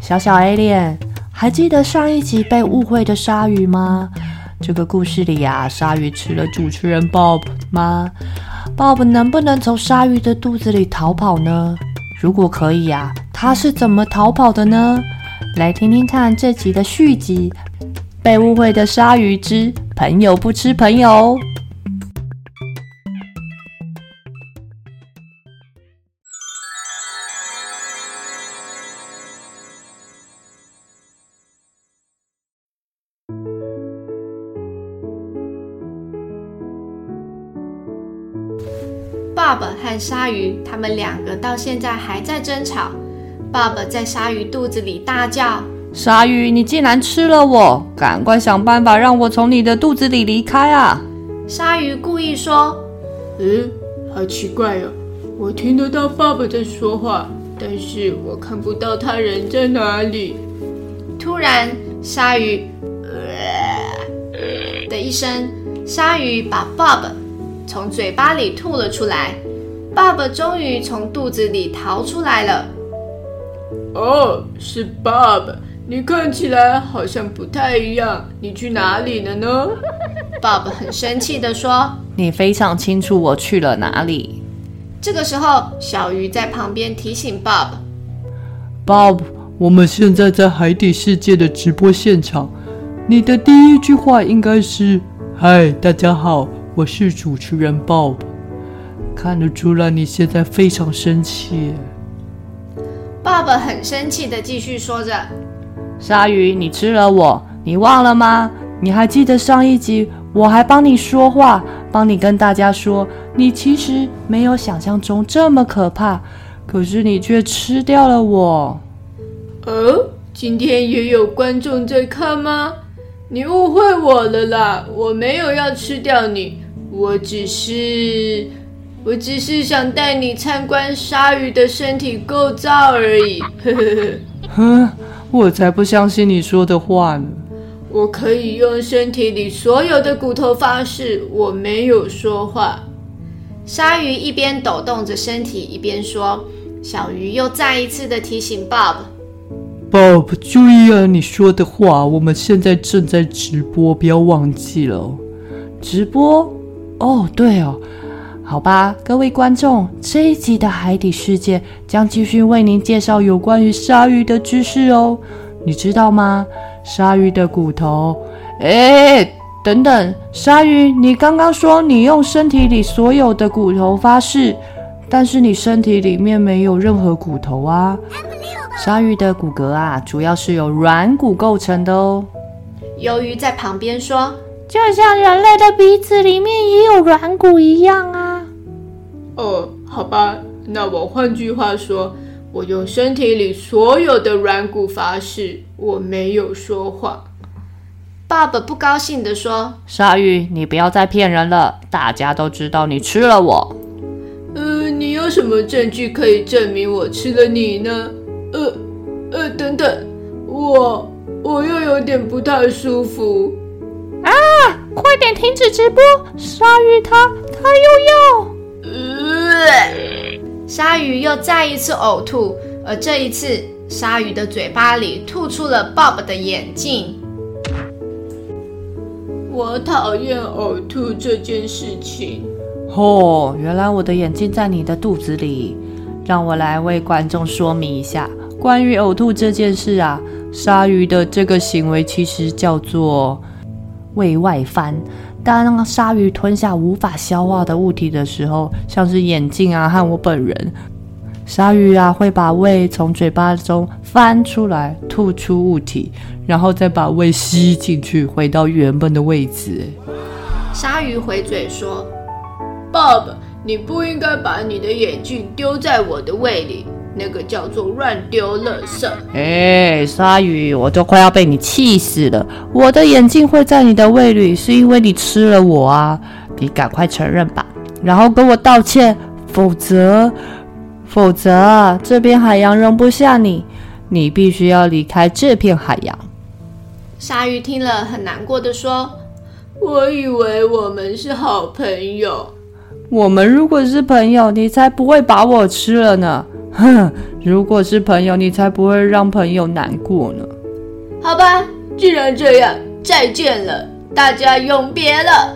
小小 Alien，还记得上一集被误会的鲨鱼吗？这个故事里呀、啊，鲨鱼吃了主持人 Bob 吗？Bob 能不能从鲨鱼的肚子里逃跑呢？如果可以呀、他是怎么逃跑的呢？来听听看这集的续集《被误会的鲨鱼之朋友不吃朋友》。爸爸和鲨鱼，他们两个到现在还在争吵。爸爸在鲨鱼肚子里大叫：“鲨鱼，你竟然吃了我！赶快想办法让我从你的肚子里离开啊！”鲨鱼故意说：“嗯，好奇怪哦，我听得到爸爸在说话，但是我看不到他人在哪里。”突然，鲨鱼“呃”的一声，鲨鱼把爸爸从嘴巴里吐了出来，爸爸终于从肚子里逃出来了。哦，是爸爸，你看起来好像不太一样，你去哪里了呢？爸爸很生气地说：“你非常清楚我去了哪里。”这个时候，小鱼在旁边提醒 Bob：“ Bob，我们现在在海底世界的直播现场，你的第一句话应该是‘嗨，大家好’。”我是主持人 Bob，看得出来你现在非常生气。爸爸很生气的继续说着：“鲨鱼，你吃了我，你忘了吗？你还记得上一集我还帮你说话，帮你跟大家说，你其实没有想象中这么可怕，可是你却吃掉了我。”哦，今天也有观众在看吗？你误会我了啦，我没有要吃掉你。我只是，我只是想带你参观鲨鱼的身体构造而已。呵呵呵。哼，我才不相信你说的话呢。我可以用身体里所有的骨头发誓，我没有说话。鲨鱼一边抖动着身体，一边说。小鱼又再一次的提醒 Bob：“Bob，注意啊，你说的话。我们现在正在直播，不要忘记了。直播。”哦，对哦，好吧，各位观众，这一集的海底世界将继续为您介绍有关于鲨鱼的知识哦。你知道吗？鲨鱼的骨头……哎，等等，鲨鱼，你刚刚说你用身体里所有的骨头发誓，但是你身体里面没有任何骨头啊。鲨鱼的骨骼啊，主要是由软骨构成的哦。鱿鱼在旁边说。就像人类的鼻子里面也有软骨一样啊！哦，好吧，那我换句话说，我用身体里所有的软骨发誓，我没有说谎。爸爸不高兴地说：“鲨鱼，你不要再骗人了，大家都知道你吃了我。”呃，你有什么证据可以证明我吃了你呢？呃，呃，等等，我我又有点不太舒服。啊！快点停止直播！鲨鱼它它又要……呃，鲨鱼又再一次呕吐，而这一次，鲨鱼的嘴巴里吐出了 Bob 的眼镜。我讨厌呕吐这件事情。哦，原来我的眼镜在你的肚子里。让我来为观众说明一下，关于呕吐这件事啊，鲨鱼的这个行为其实叫做。胃外翻，当鲨鱼吞下无法消化的物体的时候，像是眼镜啊和我本人，鲨鱼啊会把胃从嘴巴中翻出来，吐出物体，然后再把胃吸进去，回到原本的位置。鲨鱼回嘴说：“爸爸，你不应该把你的眼镜丢在我的胃里，那个叫做乱丢垃圾。”哎，鲨鱼，我都快要被你气死了！我的眼镜会在你的胃里，是因为你吃了我啊！你赶快承认吧，然后跟我道歉，否则。否则，这片海洋容不下你，你必须要离开这片海洋。鲨鱼听了，很难过的说：“我以为我们是好朋友。我们如果是朋友，你才不会把我吃了呢。哼，如果是朋友，你才不会让朋友难过呢。好吧，既然这样，再见了，大家永别了。”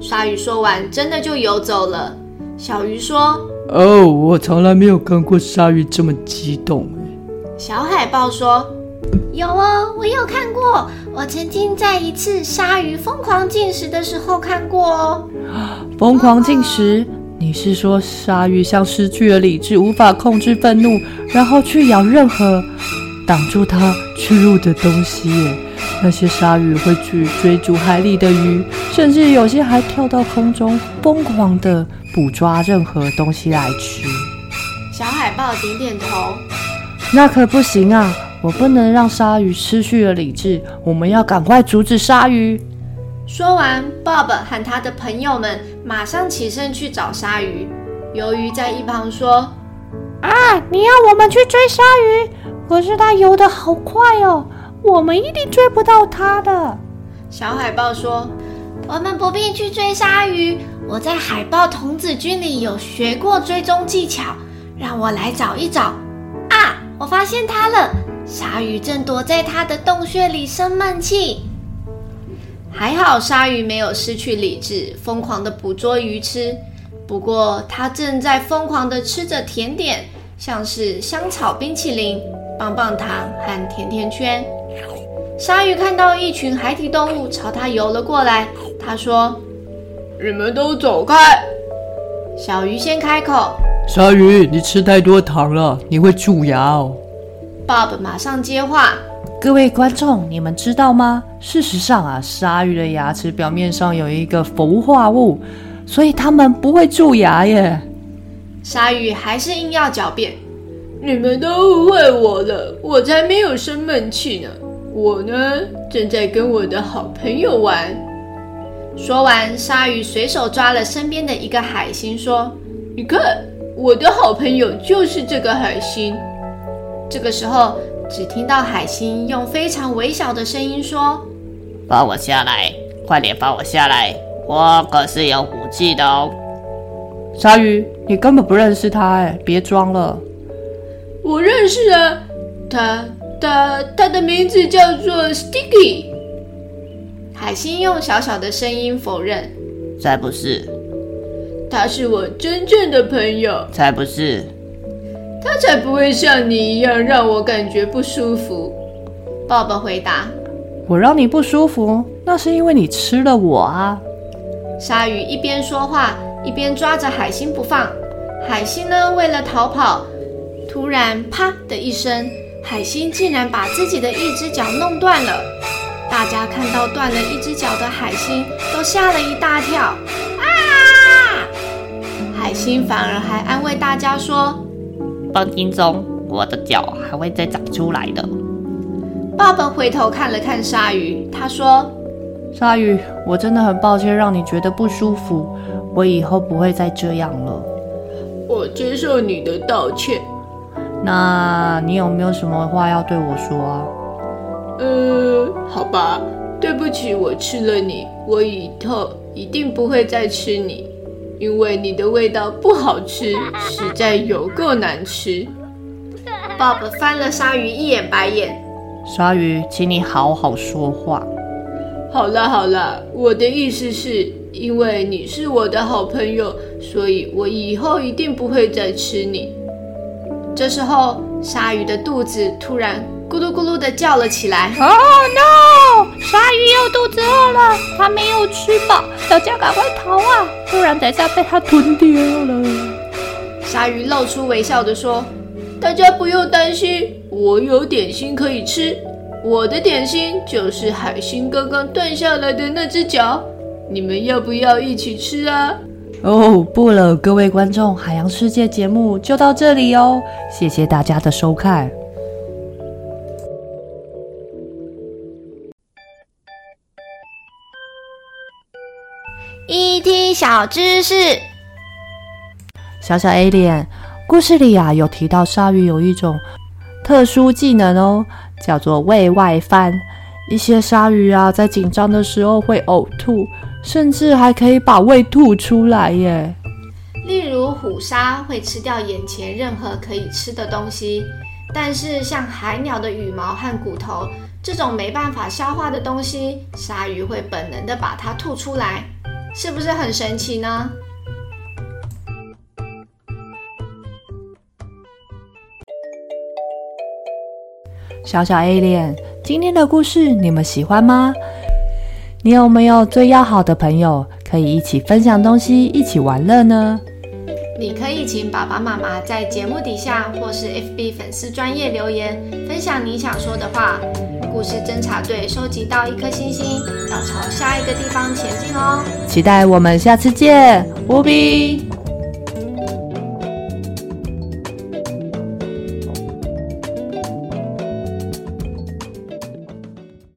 鲨鱼说完，真的就游走了。小鱼说。哦，我从来没有看过鲨鱼这么激动。小海豹说：“有哦，我有看过。我曾经在一次鲨鱼疯狂进食的时候看过哦。疯狂进食？你是说鲨鱼像失去了理智，无法控制愤怒，然后去咬任何挡住它去路的东西？那些鲨鱼会去追逐海里的鱼，甚至有些还跳到空中，疯狂的。”捕抓任何东西来吃。小海豹点点头。那可不行啊！我不能让鲨鱼失去了理智。我们要赶快阻止鲨鱼。说完，Bob 喊他的朋友们马上起身去找鲨鱼。鱿鱼在一旁说：“啊，你要我们去追鲨鱼？可是它游得好快哦，我们一定追不到它的。”小海豹说：“我们不必去追鲨鱼。”我在海豹童子军里有学过追踪技巧，让我来找一找。啊，我发现它了！鲨鱼正躲在它的洞穴里生闷气。还好鲨鱼没有失去理智，疯狂的捕捉鱼吃。不过它正在疯狂的吃着甜点，像是香草冰淇淋、棒棒糖和甜甜圈。鲨鱼看到一群海底动物朝它游了过来，它说。你们都走开！小鱼先开口：“鲨鱼，你吃太多糖了，你会蛀牙哦。” Bob 马上接话：“各位观众，你们知道吗？事实上啊，鲨鱼的牙齿表面上有一个氟化物，所以它们不会蛀牙耶。”鲨鱼还是硬要狡辩：“你们都误会我了，我才没有生闷气呢。我呢，正在跟我的好朋友玩。”说完，鲨鱼随手抓了身边的一个海星，说：“你看，我的好朋友就是这个海星。”这个时候，只听到海星用非常微小的声音说：“放我下来，快点放我下来！我可是有武器的哦。”鲨鱼，你根本不认识他哎，别装了。我认识啊，他他他的名字叫做 Sticky。海星用小小的声音否认：“才不是，他是我真正的朋友。”“才不是，他才不会像你一样让我感觉不舒服。”爸爸回答：“我让你不舒服，那是因为你吃了我啊。”鲨鱼一边说话一边抓着海星不放。海星呢，为了逃跑，突然啪的一声，海星竟然把自己的一只脚弄断了。大家看到断了一只脚的海星，都吓了一大跳。啊！海星反而还安慰大家说：“放心中，我的脚还会再长出来的。”爸爸回头看了看鲨鱼，他说：“鲨鱼，我真的很抱歉让你觉得不舒服，我以后不会再这样了。”我接受你的道歉。那你有没有什么话要对我说啊？呃，好吧，对不起，我吃了你，我以后一定不会再吃你，因为你的味道不好吃，实在有够难吃。Bob 翻了鲨鱼一眼白眼，鲨鱼，请你好好说话。好啦好啦，我的意思是因为你是我的好朋友，所以我以后一定不会再吃你。这时候，鲨鱼的肚子突然。咕噜咕噜的叫了起来。Oh no！鲨鱼又肚子饿了，它没有吃饱，大家赶快逃啊！不然等下被它吞掉了。鲨鱼露出微笑的说：“大家不用担心，我有点心可以吃。我的点心就是海星刚刚断下来的那只脚，你们要不要一起吃啊？”哦，不了，各位观众，海洋世界节目就到这里哦，谢谢大家的收看。ET 小知识，小小 Alien，故事里啊有提到鲨鱼有一种特殊技能哦，叫做胃外翻。一些鲨鱼啊在紧张的时候会呕吐。甚至还可以把胃吐出来耶！例如虎鲨会吃掉眼前任何可以吃的东西，但是像海鸟的羽毛和骨头这种没办法消化的东西，鲨鱼会本能的把它吐出来，是不是很神奇呢？小小 Alien，今天的故事你们喜欢吗？你有没有最要好的朋友，可以一起分享东西、一起玩乐呢？你可以请爸爸妈妈在节目底下或是 FB 粉丝专业留言，分享你想说的话。故事侦查队收集到一颗星星，要朝下一个地方前进哦！期待我们下次见，乌比。